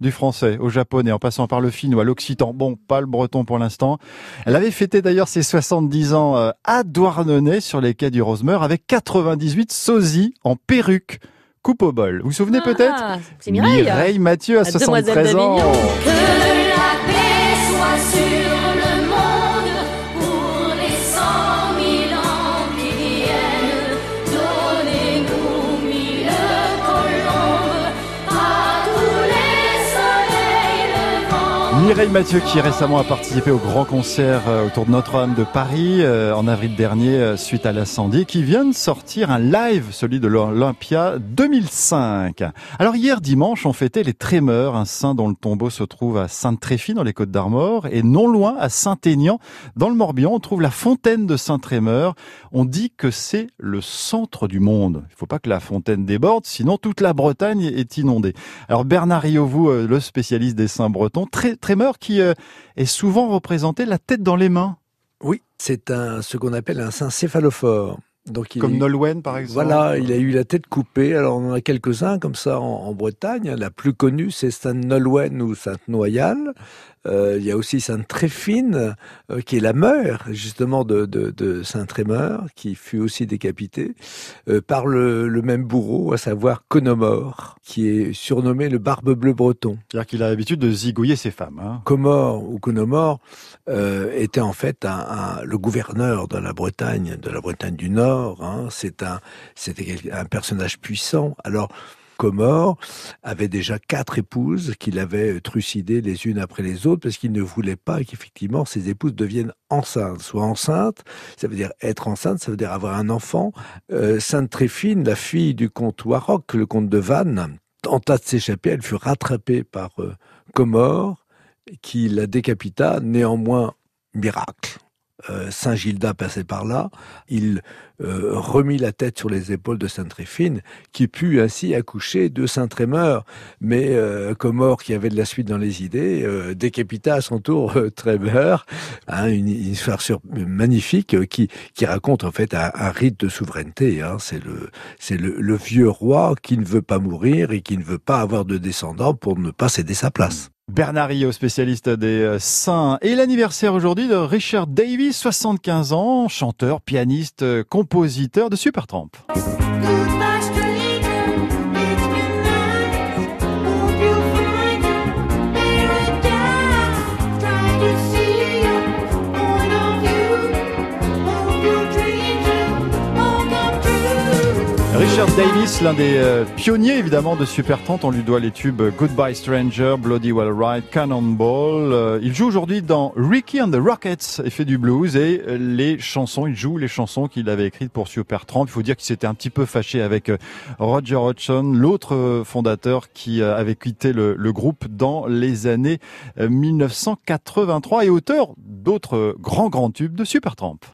du français au japonais en passant par le finnois, l'occitan. Bon, pas le breton pour l'instant. Elle avait fêté d'ailleurs ses 70 ans euh, à Douarnenez sur les quais du Rosemeur avec 98 sosies en perruque. Coupe au bol. Vous vous souvenez Ah, peut-être? C'est Mireille. Mireille Mathieu à demoiselle 73 ans. Que la paix soit sur Mireille Mathieu qui récemment a participé au grand concert euh, autour de Notre-Dame de Paris euh, en avril dernier euh, suite à l'incendie qui vient de sortir un live, celui de l'Olympia 2005. Alors hier dimanche on fêtait les Trémeurs, un saint dont le tombeau se trouve à Sainte-Tréfie dans les Côtes d'Armor et non loin à Saint-Aignan dans le Morbihan on trouve la fontaine de Saint-Trémeur. On dit que c'est le centre du monde. Il faut pas que la fontaine déborde sinon toute la Bretagne est inondée. Alors Bernard Riovou, le spécialiste des saints bretons, très Qui euh, est souvent représenté la tête dans les mains, Oui, c'est un ce qu'on appelle un saint céphalophore. Donc il comme Nolwenn par exemple. Voilà, il a eu la tête coupée. Alors on en a quelques-uns comme ça en, en Bretagne. La plus connue, c'est Sainte Nolwenn ou Sainte Noyale. Euh, il y a aussi Sainte Tréfine, euh, qui est la mère justement de, de, de Saint Trémeur, qui fut aussi décapité euh, par le, le même bourreau, à savoir Conomore, qui est surnommé le Barbe Bleu Breton. C'est-à-dire qu'il a l'habitude de zigouiller ses femmes. Hein. Comore ou Conomore euh, était en fait un, un- le gouverneur de la Bretagne, de la Bretagne du Nord. Hein. C'est un, c'était un personnage puissant. Alors Comore avait déjà quatre épouses qu'il avait trucidées les unes après les autres parce qu'il ne voulait pas qu'effectivement ses épouses deviennent enceintes. Soit enceinte, ça veut dire être enceinte, ça veut dire avoir un enfant. Euh, Sainte Tréfine, la fille du comte Warrock, le comte de Vannes, tenta de s'échapper. Elle fut rattrapée par euh, Comore qui la décapita. Néanmoins, miracle. Euh, Saint Gilda passait par là, il euh, remit la tête sur les épaules de Sainte Tréfine, qui put ainsi accoucher de Saint Trémeur. Mais euh, Comore, qui avait de la suite dans les idées, euh, décapita à son tour euh, Trémeur. Hein, une, une histoire magnifique euh, qui, qui raconte en fait un, un rite de souveraineté. Hein. C'est le, c'est le, le vieux roi qui ne veut pas mourir et qui ne veut pas avoir de descendants pour ne pas céder sa place. Bernard Riot, spécialiste des euh, saints. Et l'anniversaire aujourd'hui de Richard Davis, 75 ans, chanteur, pianiste, euh, compositeur de Supertramp. Davis, l'un des euh, pionniers évidemment de Supertramp, on lui doit les tubes Goodbye Stranger, Bloody Well Right, Cannonball. Euh, il joue aujourd'hui dans Ricky and the Rockets et fait du blues et euh, les chansons, il joue les chansons qu'il avait écrites pour Supertramp. Il faut dire qu'il s'était un petit peu fâché avec Roger Hodgson, l'autre fondateur qui avait quitté le, le groupe dans les années euh, 1983 et auteur d'autres grands grands tubes de Supertramp.